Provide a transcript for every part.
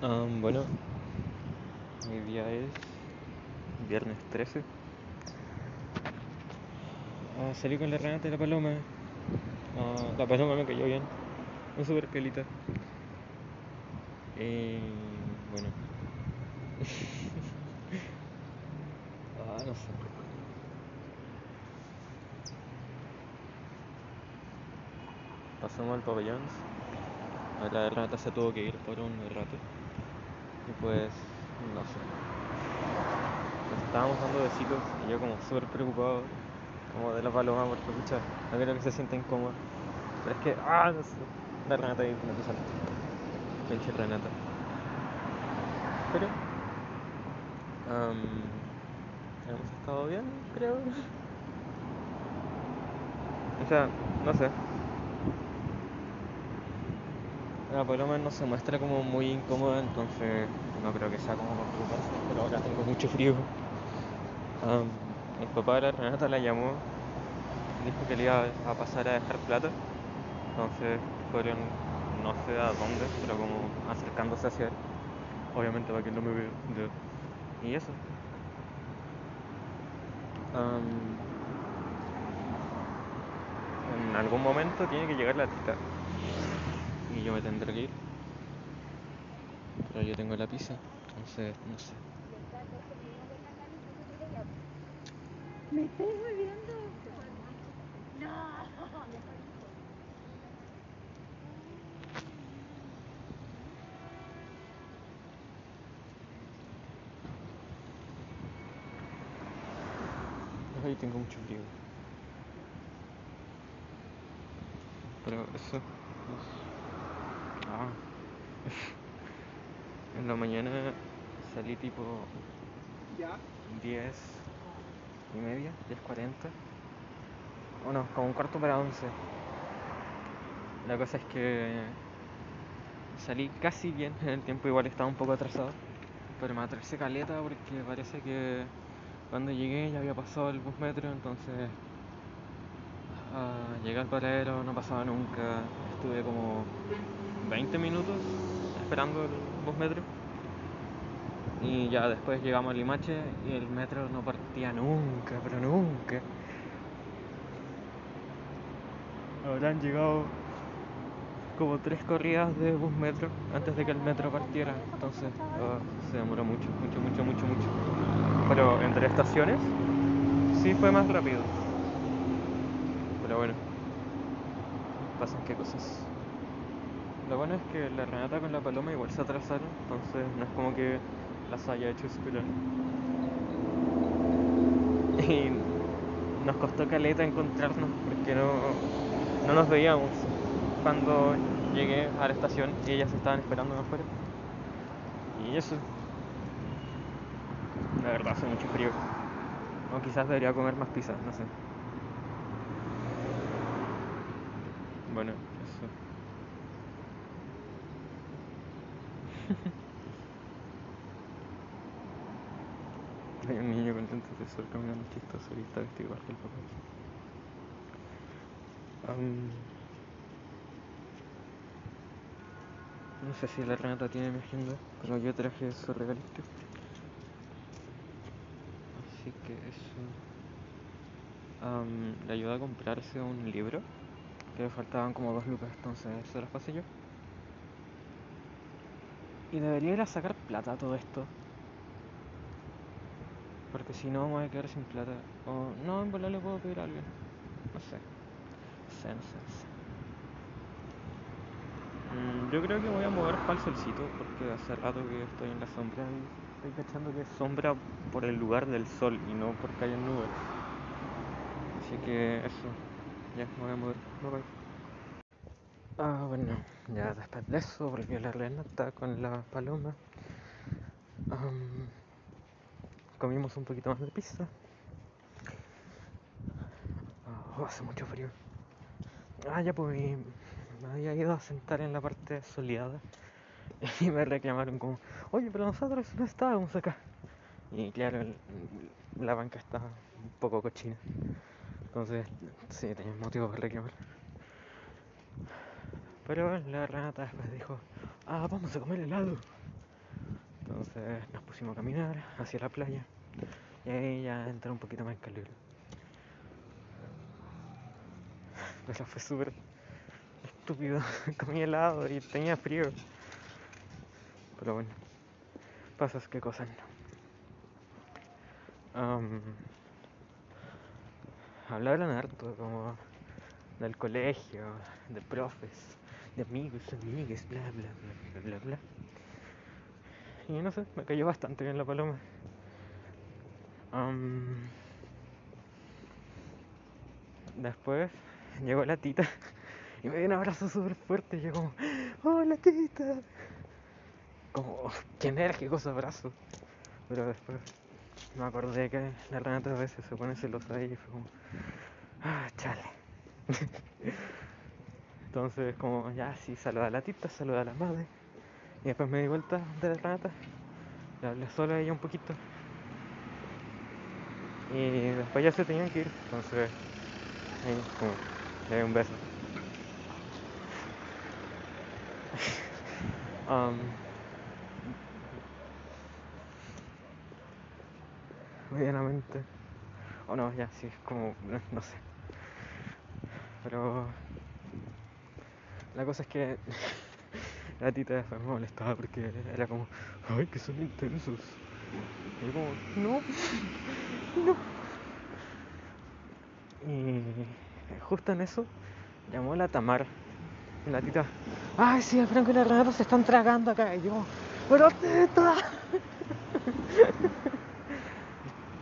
Um, bueno, mi día es viernes 13. Ah, salí con la Renata y la paloma. Ah, la paloma me cayó bien. Un super pelita. Y bueno. ah, no sé. Pasamos al pabellón. La Renata se tuvo que ir por un rato. Y pues, no sé. Nos estábamos dando besitos y yo como súper preocupado, como de la paloma, porque escucha, no quiero que se sienta incómoda. Pero es que, ah, no sé. La Renata ahí me puso Pinche Renata. Pero, um, hemos estado bien, creo. O sea, no sé. La paloma no se muestra como muy incómoda, entonces no creo que sea como preocuparse, pero ahora tengo mucho frío. Um, el papá la Renata la llamó, dijo que le iba a pasar a dejar plata, entonces fueron no sé a dónde, pero como acercándose hacia él, obviamente para que no me vea. Y eso. En algún momento tiene que llegar la tita y yo me tendré que ir. Pero yo tengo la pizza, entonces no sé. Me estoy volviendo. No. Ay, tengo mucho frío. Pero eso es... Ah. en la mañana salí tipo ¿Ya? 10 y media, 10.40. O no, como un cuarto para 11. La cosa es que salí casi bien en el tiempo, igual estaba un poco atrasado. Pero me atrasé caleta porque parece que cuando llegué ya había pasado el bus metro, entonces ah, llegué al paradero, no pasaba nunca. Estuve como 20 minutos esperando el bus metro. Y ya después llegamos a Limache y el metro no partía nunca, pero nunca. Habrán llegado como tres corridas de bus metro antes de que el metro partiera. Entonces ah, se demoró mucho, mucho, mucho, mucho, mucho. Pero entre estaciones sí fue más rápido. Pero bueno, pasan qué cosas. Lo bueno es que la Renata con la Paloma igual se atrasaron, entonces no es como que las haya hecho esperar. Y nos costó caleta encontrarnos porque no, no nos veíamos cuando llegué a la estación y ellas estaban esperando afuera. Y eso. La verdad hace mucho frío. O quizás debería comer más pizza, no sé. Bueno, eso. Hay un niño que no sé si la Renata tiene mi agenda, pero yo traje su regalito. Así que eso. Am, le ayudé a comprarse un libro, que le faltaban como dos lucas, entonces se los pasé yo. Y debería ir a sacar plata todo esto. Porque si no me voy a quedar sin plata. O no, en volar le puedo pedir a alguien. No sé. No sé, no. Mm, yo creo que voy a mover para el solcito porque hace rato que estoy en la sombra y estoy cachando que es sombra por el lugar del sol y no porque haya nubes. Así que eso. Ya, me voy a mover. Bye bye. Ah, bueno, ya después de eso volvió la Renata con la paloma. Am, comimos un poquito más de pizza. Ah, hace mucho frío. Ah, ya pues me había ido a sentar en la parte soleada y me reclamaron como, oye, pero nosotros no estábamos acá. Y claro, la banca está un poco cochina. Entonces, sí, tenía motivo para reclamar. Pero la Renata después dijo, ah, vamos a comer helado. Entonces nos pusimos a caminar hacia la playa y ahí ya entró un poquito más en calor. Pero fue súper estúpido. Comí helado y tenía frío. Pero bueno, pasas qué cosas no. Am, hablaron harto como del colegio, de profes, de amigos, amigas, bla bla bla bla bla bla. Y no sé, me cayó bastante bien la paloma. Después llegó la tita y me dio un abrazo súper fuerte. Y yo como, ¡Hola tita! Como, qué enérgico ese abrazo. Pero después me acordé que la Renata a veces se pone celosa y fue como, ¡Ah, chale! Entonces como, ya sí, saluda a la tita, saluda a la madre. Y después me di vuelta de la Renata. Le hablé solo a ella un poquito. Y después ya se tenían que ir. Entonces, ahí como, le di un beso. Am, medianamente. O no, ya, sí, es como, no, no sé. Pero la cosa es que la tita después me molestaba porque era como, ay, que son intensos. Y yo como, no, no. Y justo en eso llamó la Tamara. Y la tita, ay, sí, el Franco y la Renata se están tragando acá. Y yo, pero tita.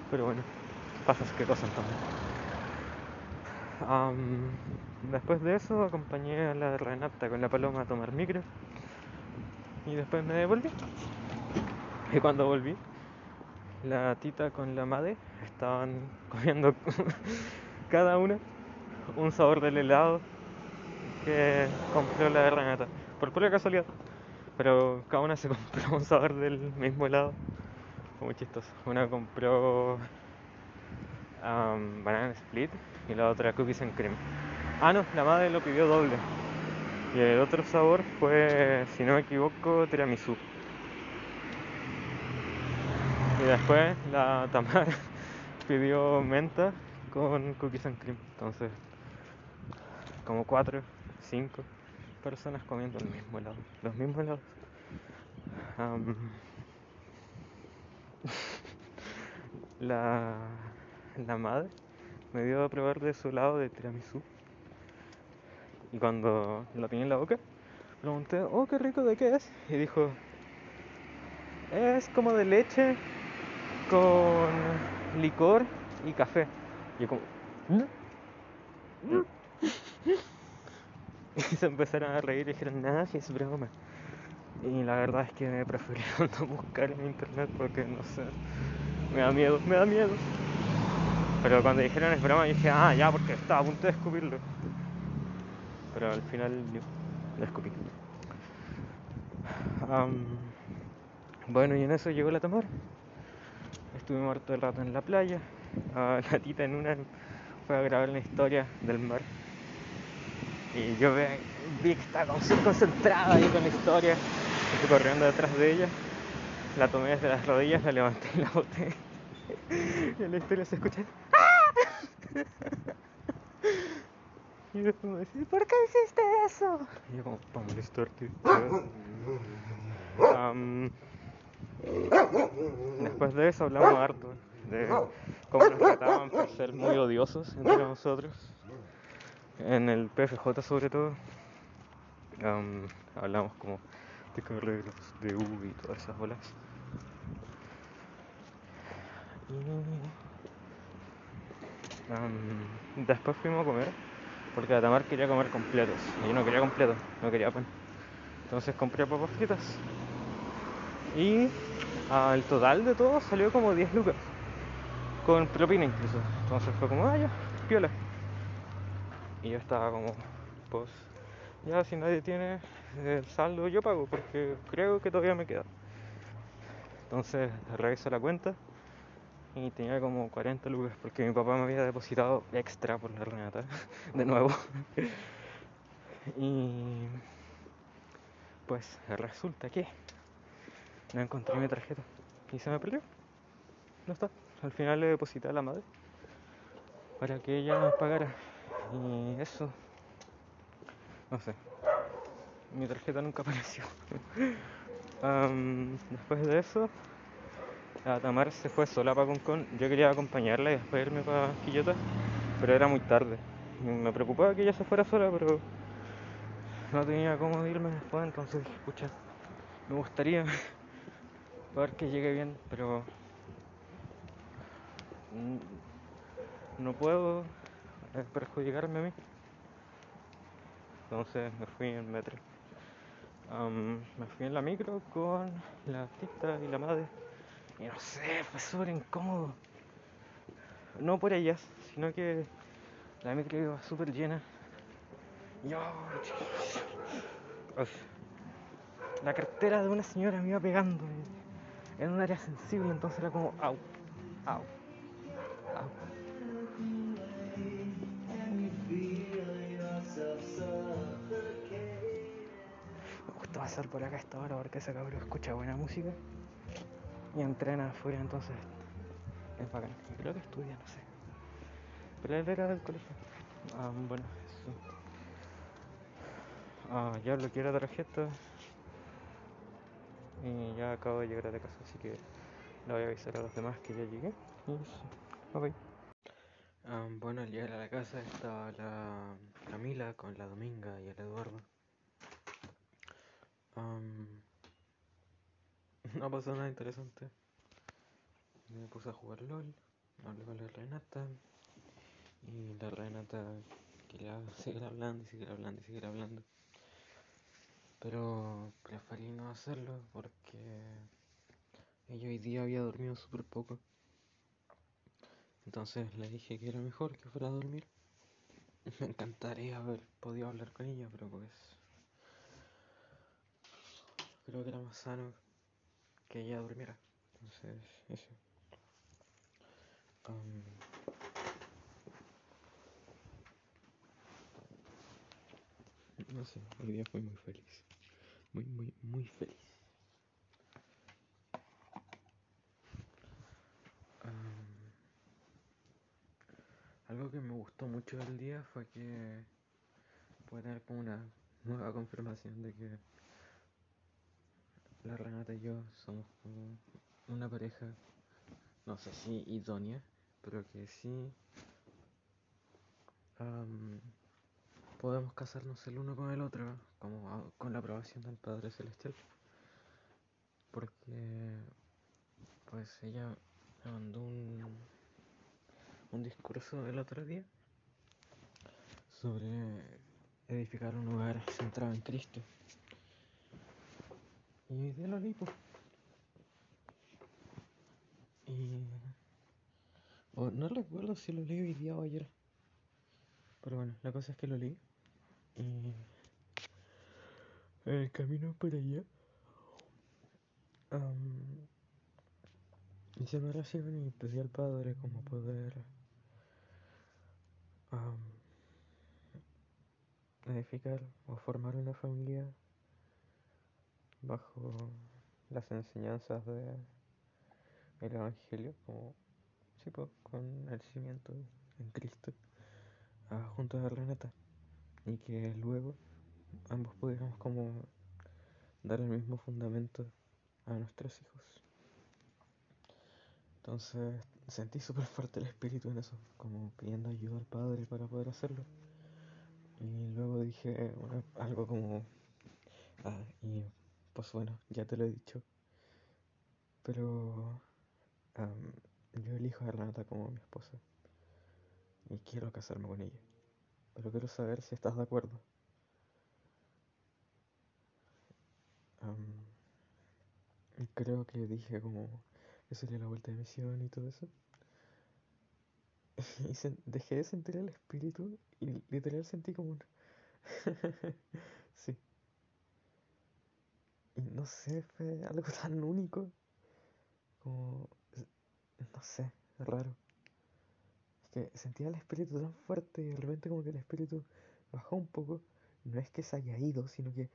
Pero bueno, pasas qué cosas también. Am, después de eso acompañé a la Renata con la paloma a tomar micro y después me devolví. Y cuando volví, la tita con la madre estaban comiendo cada una un sabor del helado que compró la Renata, por pura casualidad. Pero cada una se compró un sabor del mismo helado. Fue muy chistoso. Una compró am, banana split y la otra cookies and cream. Ah, no, la madre lo pidió doble. Y el otro sabor fue, si no me equivoco, tiramisú. Y después la Tamara pidió menta con cookies and cream. Entonces, como cuatro, cinco personas comiendo el mismo helado. Los mismos helados. Am, la, la madre me dio a probar de su lado de tiramisú. Y cuando lo tenía en la boca, pregunté, oh, qué rico, ¿de qué es? Y dijo, es como de leche con licor y café. Y yo como, "¿Mm?". Y se empezaron a reír y dijeron, nada, si es broma. Y la verdad es que me prefirieron no buscar en internet porque no sé, me da miedo, me da miedo. Pero cuando dijeron es broma, dije, ah, ya, porque estaba a punto de escupirlo. Pero al final lo escupí. Bueno, y en eso llegó la Tamara. Estuvimos harto el rato en la playa. Ah, la tita en una fue a grabar una historia del mar. Y yo ve- vi que estaba concentrada ahí con la historia. Estoy corriendo detrás de ella. La tomé desde las rodillas, la levanté y la boté. Y la historia se escucha. Y después me dice, ¿por qué hiciste eso? Y yo como, para molestarte. Am, después de eso hablamos harto de cómo nos trataban por ser muy odiosos entre nosotros. En el PFJ sobre todo. Am, hablamos como de carreras, de U y todas esas bolas. Y después fuimos a comer porque la Tamar quería comer completos y yo no quería completos, no quería pan. Entonces compré papas fritas. Y el total de todo salió como 10 lucas. Con propina incluso. Entonces fue como, ah, ya, piola. Y yo estaba como, pues, ya si nadie tiene el saldo yo pago porque creo que todavía me queda. Entonces reviso la cuenta y tenía como 40 lucas porque mi papá me había depositado extra por la Renata, de nuevo. y pues resulta que no encontré mi tarjeta y se me perdió. No está. Al final le deposité a la madre para que ella nos pagara. Y eso, no sé. Mi tarjeta nunca apareció. Después de eso, la Tamar se fue sola para Concón. Yo quería acompañarla y después irme para Quillota, pero era muy tarde. Me preocupaba que ella se fuera sola, pero no tenía cómo irme después, entonces dije, pucha, me gustaría ver que llegue bien, pero no puedo eh, perjudicarme a mí. Entonces me fui en metro. Me fui en la micro con la artista y la madre. Y no sé, fue súper incómodo. No por ellas, sino que la micro iba súper llena. Yo... La cartera de una señora me iba pegando en un área sensible, entonces era como, au, au, au. Me gusta pasar por acá a esta hora porque ese cabrón escucha buena música y entrena afuera, entonces es bacán. Creo que estudia, no sé. Pero él era del colegio. Ah, bueno, eso. Ah, ya bloqueé la tarjeta y ya acabo de llegar a la casa, así que le voy a avisar a los demás que ya llegué. Y eso. Ok. Ah, bueno, al llegar a la casa estaba la Camila con la Dominga y el Eduardo. Am, no pasó nada interesante. Me puse a jugar LOL, hablé con la Renata y la Renata quería seguir hablando y seguir hablando y seguir hablando. Pero preferí no hacerlo porque ella hoy día había dormido súper poco. Entonces le dije que era mejor que fuera a dormir. Me encantaría haber podido hablar con ella, pero pues creo que era más sano que ella durmiera. Entonces, eso. No sé, hoy día fui muy feliz. Muy, muy, muy feliz. Algo que me gustó mucho del día fue que pude tener como una nueva confirmación de que la Renata y yo somos como una pareja, no sé si idónea, pero que sí podemos casarnos el uno con el otro, como a- con la aprobación del Padre Celestial. Porque pues ella me mandó un, un discurso el otro día sobre edificar un hogar centrado en Cristo. Y hoy día lo leí, po. Y... o no recuerdo si lo leí hoy día o ayer. Pero bueno, la cosa es que lo leí. Y... El camino para allá... am, hice una oración y pedí al Padre como poder... edificar o formar una familia bajo las enseñanzas de el Evangelio, como sí, po, con el cimiento en Cristo, ah, junto a Renata, y que luego ambos pudiéramos como dar el mismo fundamento a nuestros hijos. Entonces sentí súper fuerte el espíritu en eso, como pidiendo ayuda al Padre para poder hacerlo. Y luego dije algo como, ah, y pues bueno, ya te lo he dicho, pero yo elijo a Renata como mi esposa y quiero casarme con ella, pero quiero saber si estás de acuerdo. Creo que dije como que sería la vuelta de misión y todo eso. Y sen- dejé de sentir el espíritu y literal sentí como un... sí. Y no sé, fue algo tan único. Como... No sé, raro. Es que sentía el espíritu tan fuerte y de repente como que el espíritu bajó un poco. No es que se haya ido, sino que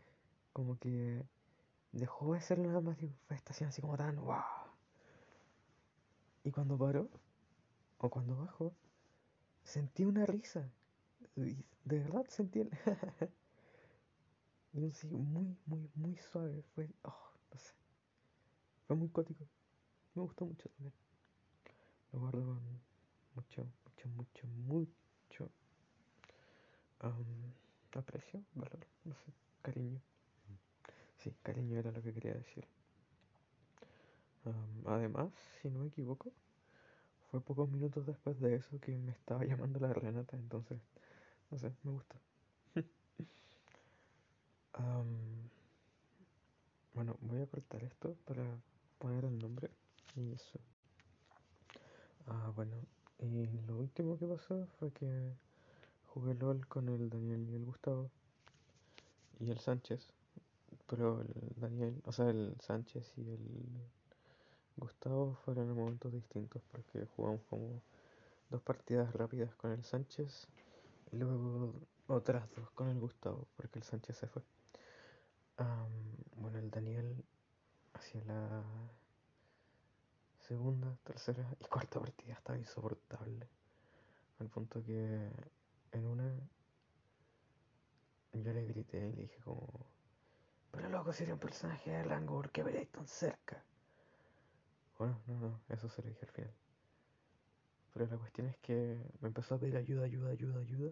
como que dejó de ser una manifestación así como tan wow. Y cuando paró, o cuando bajó, sentí una risa. de verdad sentí el... y un sí muy, muy, muy suave. Fue, oh, no sé. Fue muy cótico. Me gustó mucho también. Lo guardo con mucho, mucho, mucho, mucho aprecio, valor, no sé, cariño. Sí, cariño era lo que quería decir. además, si no me equivoco, fue pocos minutos después de eso que me estaba llamando la Renata, entonces, no sé, me gusta. bueno, voy a cortar para poner el nombre y eso. Ah, bueno, y lo último que pasó fue que jugué LOL con el Daniel y el Gustavo y el Sánchez. Pero el Daniel, o sea, el Sánchez y el Gustavo fueron en momentos distintos porque jugamos como dos partidas rápidas con el Sánchez y luego otras dos con el Gustavo porque el Sánchez se fue. bueno, el Daniel hacia la segunda, tercera y cuarta partida estaba insoportable. Al punto que en una yo le grité y le dije como, pero loco, si eres un personaje de rango, ¿por qué veréis tan cerca? Bueno, no, no, eso se lo dije al final. Pero la cuestión es que me empezó a pedir ayuda, ayuda, ayuda, ayuda.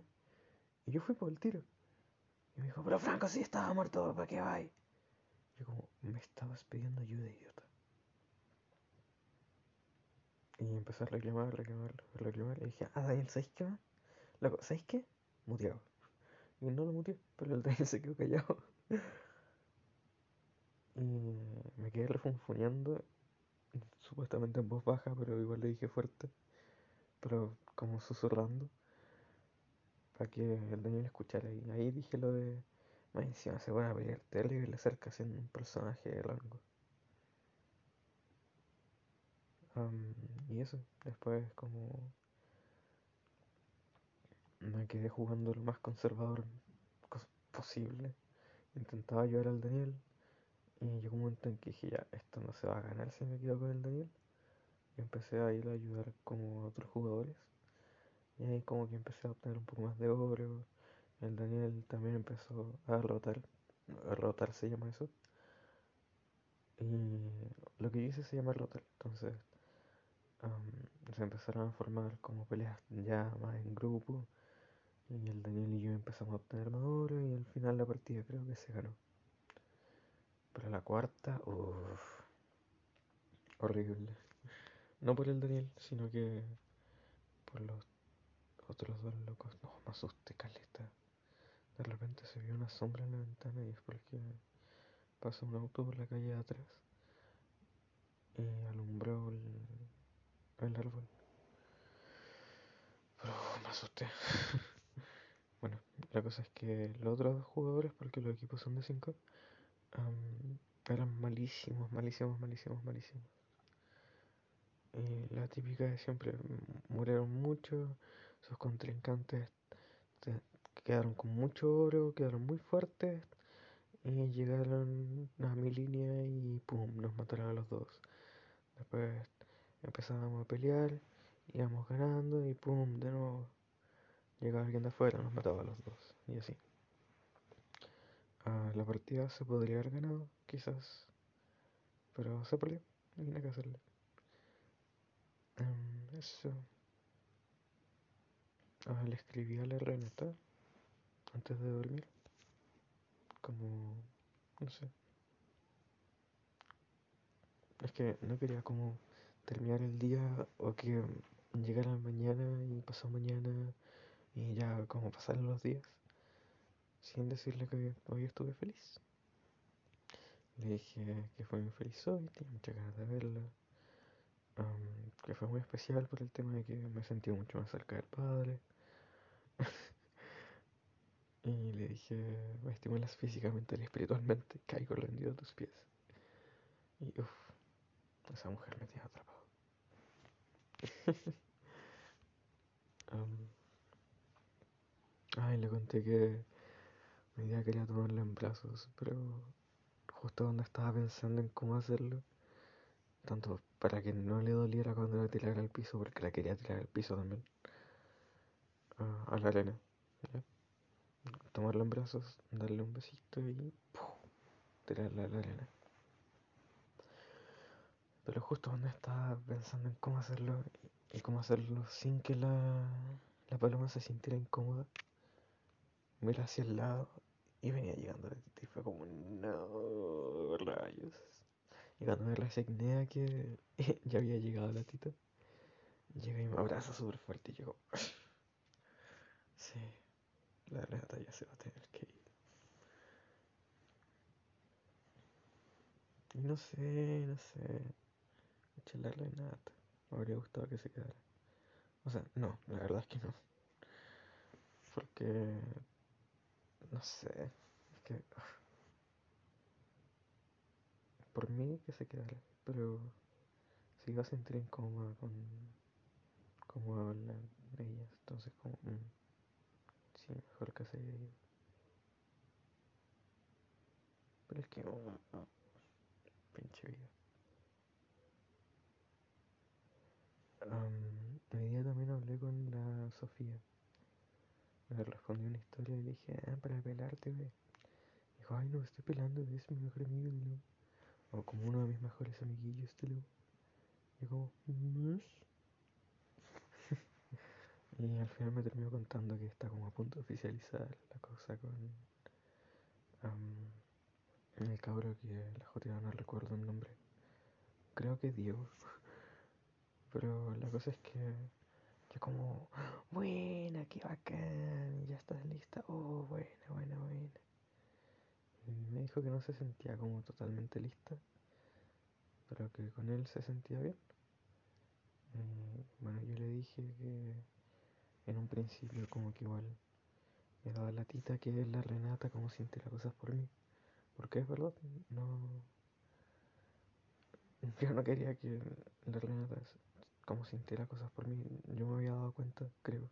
Y yo fui por el tiro. Y me dijo, pero Franco, si estaba muerto, ¿para qué vais? Como, me estabas pidiendo ayuda, idiota. Y empecé a reclamar, reclamar, reclamar. Y dije, ah, Daniel, ¿sabéis qué más? Loco, ¿sabéis qué? Muteado. Y no lo muteé, pero el Daniel se quedó callado. y me quedé refunfuneando, supuestamente en voz baja, pero igual le dije fuerte, pero como susurrando, para que el Daniel escuchara. Y ahí dije lo de, más encima se van a pelear tele y le acerca siendo un personaje rango. y eso, después como me quedé jugando lo más conservador posible. Intentaba ayudar al Daniel y llegó un momento en que dije ya, esto no se va a ganar si me quedo con el Daniel. Y empecé a ir a ayudar como a otros jugadores. Y ahí como que empecé a obtener un poco más de oro. El Daniel también empezó a rotar. A rotar se llama eso. Y lo que yo hice se llama rotar. Entonces se empezaron a formar como peleas ya más en grupo. Y el Daniel y yo empezamos a obtener oro y al final la partida creo que se ganó. Pero la cuarta, uff, horrible. No por el Daniel, sino que por los otros dos locos. No, me asusté, caleta. De repente se vio una sombra en la ventana y es porque pasó un auto por la calle de atrás y alumbró el, el árbol. Pero me asusté. bueno, la cosa es que los otros dos jugadores, porque los equipos son de 5, eran malísimos, malísimos, malísimos, malísimos. Y la típica de siempre, murieron mucho, sus contrincantes quedaron con mucho oro, quedaron muy fuertes y llegaron a mi línea y pum, nos mataron a los dos. Después empezábamos a pelear, íbamos ganando y pum, de nuevo llegaba alguien de afuera, nos mataba a los dos y así. Ah, la partida se podría haber ganado, quizás, pero se perdió, no hay que hacerle. Em, eso. Ah, le escribí a la Renata antes de dormir. Como, no sé. Es que no quería como terminar el día o que llegara mañana y pasó mañana y ya como pasaron los días sin decirle que hoy estuve feliz. Le dije que fue muy feliz hoy, tenía muchas ganas de verla, que fue muy especial por el tema de que me sentí mucho más cerca del padre. y le dije, me estimulas físicamente y espiritualmente, caigo rendido a tus pies. Y uff, esa mujer me tiene atrapado. ay, le conté que mi día quería tomarla en brazos, pero justo cuando estaba pensando en cómo hacerlo, tanto para que no le doliera cuando la tirara al piso, porque la quería tirar al piso también, a, la arena. Tomarla en brazos, darle un besito y tirarla a la arena. Pero justo cuando estaba pensando en cómo hacerlo y cómo hacerlo sin que la, la paloma se sintiera incómoda, miré hacia el lado y venía llegando la tita y fue como, no, rayos. Y cuando me resigné a que ya había llegado la tita, llega y me abraza súper fuerte y llegó. sí, la rata ya se va a tener que ir. Y no sé, no sé. Echarle Renata. Me habría gustado que se quedara. O sea, no, la verdad es que no. Porque. No sé. Es que. Por mí que se quedara. Pero. Si iba a sentir incómoda con. Cómo hablan ellas. Entonces, como. Mm, mejor que se. Pero es que. Oh, pinche vida. hoy día también hablé con la Sofía. Me respondió una historia y le dije, ah, para pelarte, ve. Dijo, ay, no, estoy pelando, es mi mejor amigo, de O como uno de mis mejores amiguillos, te lo. Y como, y al final me terminó contando que está como a punto de oficializar la cosa con el cabro que la joteaba, no recuerdo el nombre. Creo que Diego. Pero la cosa es que yo como, buena, qué bacán, ya estás lista, oh, buena, buena, buena. Y me dijo que no se sentía como totalmente lista, pero que con él se sentía bien. Y bueno, yo le dije que en un principio como que igual me daba la tita que es la Renata como sintiera cosas por mí. Porque es verdad, no... Yo no quería que la Renata como sintiera cosas por mí, yo me había dado cuenta, creo.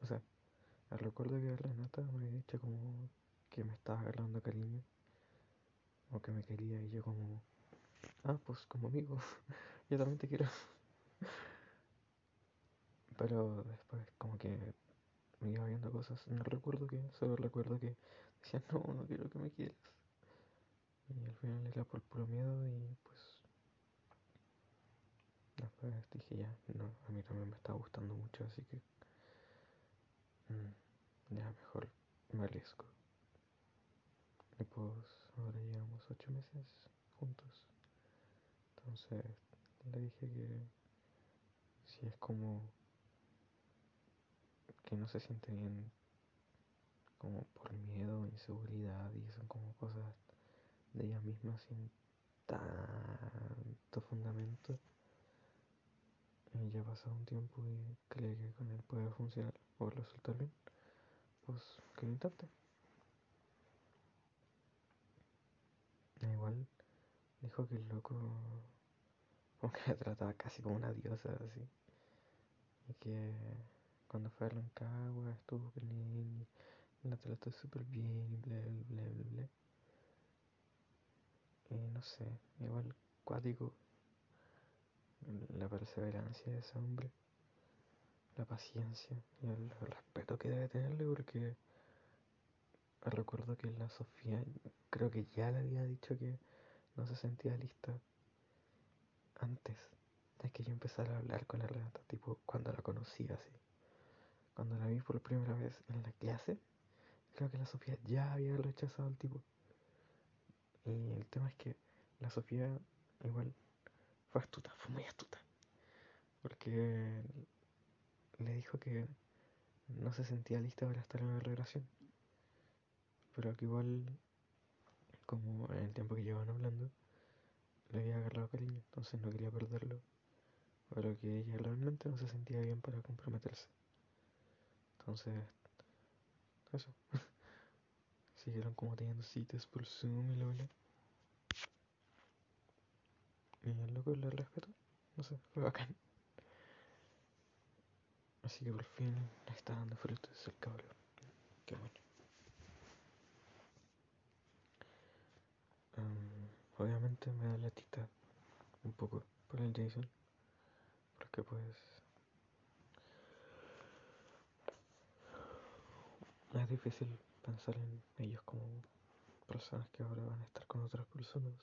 O sea, el recuerdo que Renata me había dicho como que me estaba agarrando cariño. O que me quería y yo como, ah, pues como amigo, yo también te quiero. Pero después como que me iba viendo cosas, no recuerdo que, solo recuerdo que decía, no, no quiero que me quieras. Y al final era por puro miedo y pues Después dije ya, no, a mí también me está gustando mucho, así que mm, ya mejor me arriesgo. Y pues ahora llevamos ocho meses juntos. Entonces le dije que si es como que no se siente bien como por miedo, inseguridad y son como cosas de ella misma sin tanto fundamento y ya ha pasado un tiempo y cree que con él puede funcionar o resultar bien, pues que lo intente. Igual dijo que el loco como que la trataba casi como una diosa así. Y que cuando fue a Rancagua estuvo con él y la trató súper bien y bla bla bla bla. Y no sé, igual cuático la perseverancia de ese hombre, la paciencia y el, respeto que debe tenerle porque recuerdo que la Sofía creo que ya le había dicho que no se sentía lista antes de que yo empezara a hablar con la Renata, tipo cuando la conocí así. Cuando la vi por primera vez en la clase, creo que la Sofía ya había rechazado al tipo. Y el tema es que la Sofía igual fue astuta, fue muy astuta. Porque le dijo que no se sentía lista para estar en la relación. Pero que igual, como en el tiempo que llevaban hablando, le había agarrado cariño, entonces no quería perderlo. Pero que ella realmente no se sentía bien para comprometerse. Entonces, eso. Siguieron como teniendo citas por Zoom y lo bla. Y el loco le respeto No sé, fue bacán. Así que por fin está dando frutos el cabrón. Qué bueno. obviamente me da latita un poco por el Jason. Porque pues es difícil pensar en ellos como personas que ahora van a estar con otras personas.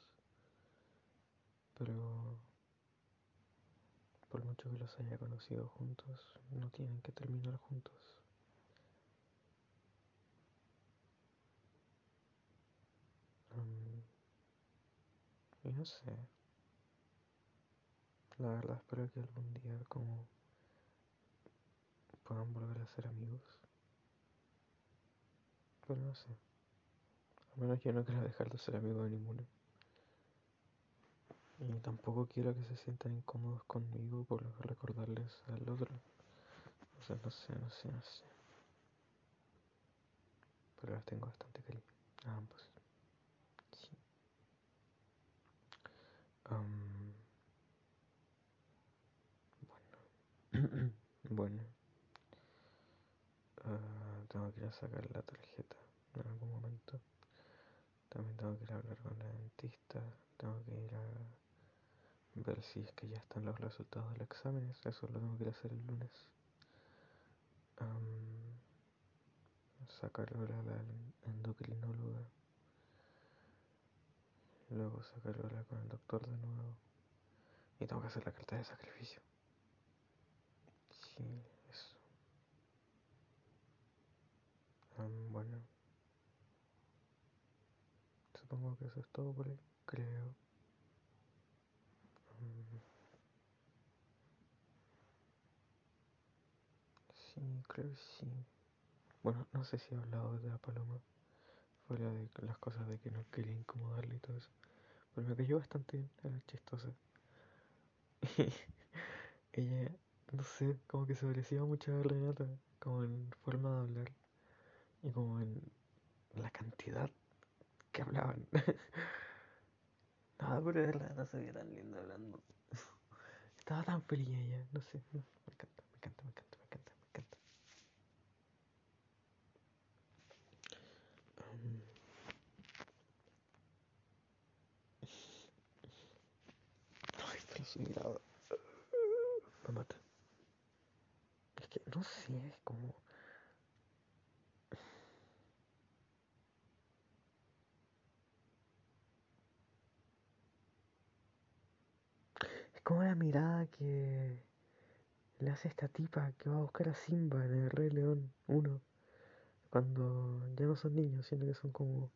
Pero por mucho que los haya conocido juntos, no tienen que terminar juntos. Um, y no sé. La verdad espero que algún día como puedan volver a ser amigos. No sé. Al menos yo no quiero dejar de ser amigo de ninguno. Y tampoco quiero que se sientan incómodos conmigo por recordarles al otro. O sea, no sé, no sé, no sé. Pero las tengo bastante cariño a ambos. Sí. Bueno. bueno. Uh, tengo que ir a sacar la tarjeta en algún momento. También tengo que ir a hablar con la dentista. Tengo que ir a ver si es que ya están los resultados del examen. Eso lo tengo que ir a hacer el lunes. Um, sacarlo a la endocrinóloga. Luego sacarlo con el doctor de nuevo. Y tengo que hacer la carta de sacrificio. Sí, eso. Bueno. Supongo que eso es todo por ahí, creo. Um, sí, creo que sí. Bueno, no sé si he hablado de la paloma. Fuera de las cosas de que no quería incomodarle y todo eso. Pero me cayó bastante bien, era chistosa. ella, no sé, como que se parecía mucho a Renata, como en forma de hablar y como en la cantidad que hablaban. Nada, pero de verdad no se veía tan linda hablando. Estaba tan feliz ella, no sé, me encanta, me encanta, me encanta, me encanta, me encanta. Um, ay, pero su mirada me mata. Es que no sé, es como. Como la mirada que le hace esta tipa que va a buscar a Simba en el Rey León 1. Cuando ya no son niños, sino que son como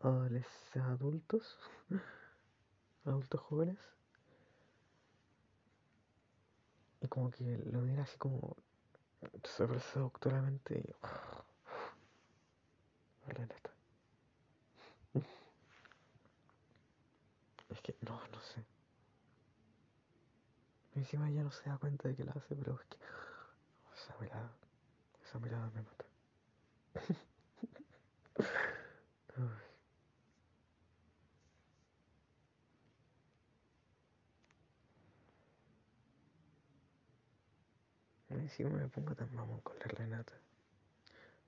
adolescentes, adultos, adultos jóvenes. Y como que lo mira así como súper seductoramente y... está. Es que no, no sé. Encima ella no se da cuenta de que la hace, pero es que esa mirada, esa mirada me mata. Encima me pongo tan mamón con la Renata.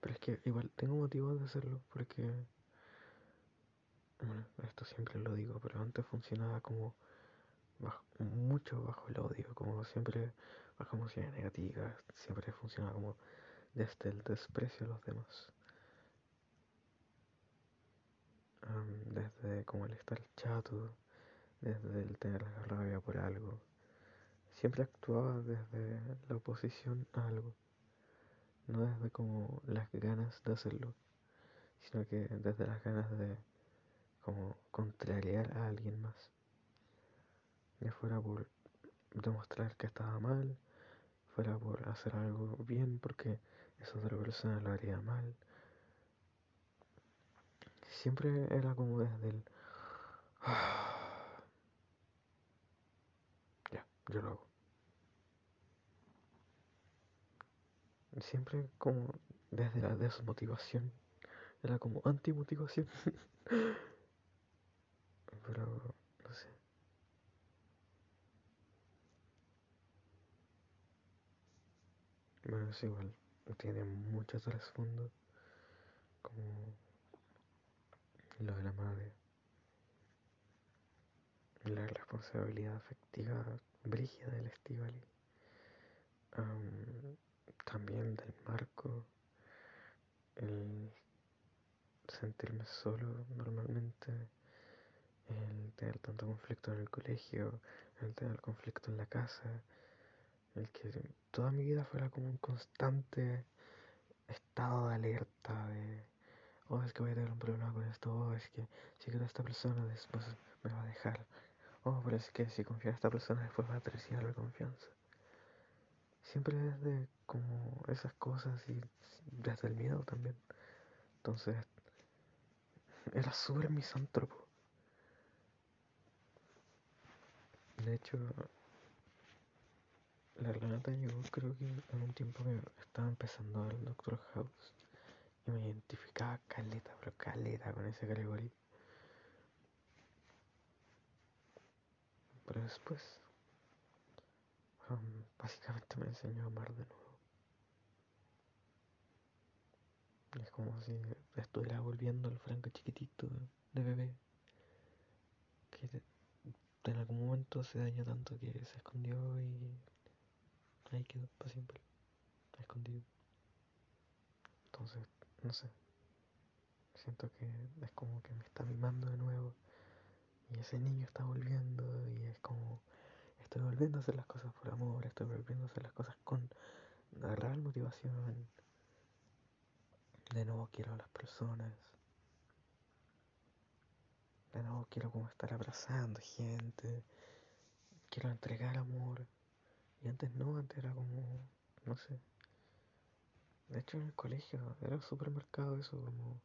Pero es que igual tengo motivos de hacerlo porque... Bueno, esto siempre lo digo, pero antes funcionaba como mucho bajo el odio, como siempre bajo emociones negativas, siempre funcionaba como desde el desprecio a los demás. desde como el estar chato, desde el tener la rabia por algo. Siempre actuaba desde la oposición a algo, no desde como las ganas de hacerlo, sino que desde las ganas de como contrariar a alguien más. Ya fuera por demostrar que estaba mal, fuera por hacer algo bien porque esa otra persona lo haría mal. Siempre era como desde el... ya, yo lo hago. Siempre como desde la desmotivación. Era como antimotivación. Pero, no sé. Bueno, es igual. Tiene mucho trasfondo. Como lo de la madre. la responsabilidad afectiva brígida del Estivali. también del marco, el sentirme solo normalmente, el tener tanto conflicto en el colegio, el tener conflicto en la casa, el que toda mi vida fuera como un constante estado de alerta de, oh, es que voy a tener un problema con esto, oh, es que si quiero a esta persona después me va a dejar, oh, pero es que si confío en esta persona después va a traicionar la confianza. Siempre desde como esas cosas y desde el miedo también. Entonces, era súper misántropo. De hecho, la Renata llegó creo que en un tiempo que estaba empezando al Doctor House y me identificaba caleta, pero caleta con ese Gregory. Pero después, um, básicamente me enseñó a amar de nuevo. Es como si estuviera volviendo al Franco chiquitito de bebé. Que en algún momento se dañó tanto que se escondió quedó siempre. Escondido. Entonces, no sé. Siento que es como que me está mimando de nuevo. Y ese niño está volviendo y es como estoy volviendo a hacer las cosas por amor, estoy volviendo a hacer las cosas con la real motivación. De nuevo quiero a las personas. De nuevo quiero como estar abrazando gente. Quiero entregar amor. Y antes no, antes era como, no sé. De hecho en el colegio era súper marcado eso, como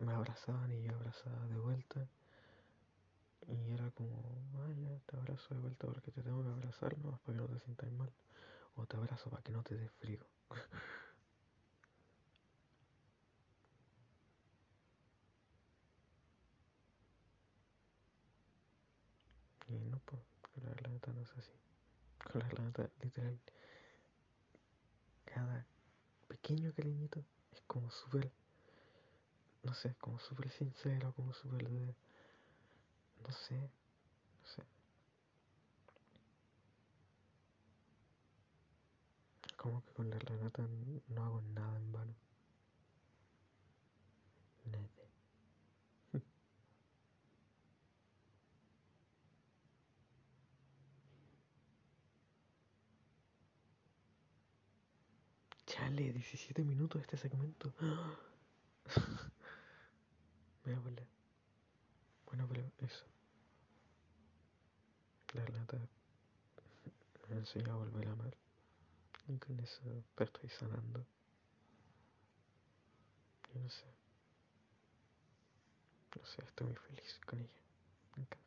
me abrazaban y yo abrazaba de vuelta. Y era como, ay, ya te abrazo de vuelta porque te tengo que abrazar, no, para que no te sientas mal. O te abrazo para que no te dé frío. y no, pues, con la neta no es así. Con la neta, literal, cada pequeño cariñito es como súper no sé, como súper sincero, como súper de, no sé, no sé. Como que con la Renata no hago nada en vano. Nada. Chale, 17 minutos este segmento. Me a Bueno, pero eso. La Renata me enseñó a volver a amar. Y con eso pero estoy sanando. Y no sé. No sé, estoy muy feliz con ella. Me.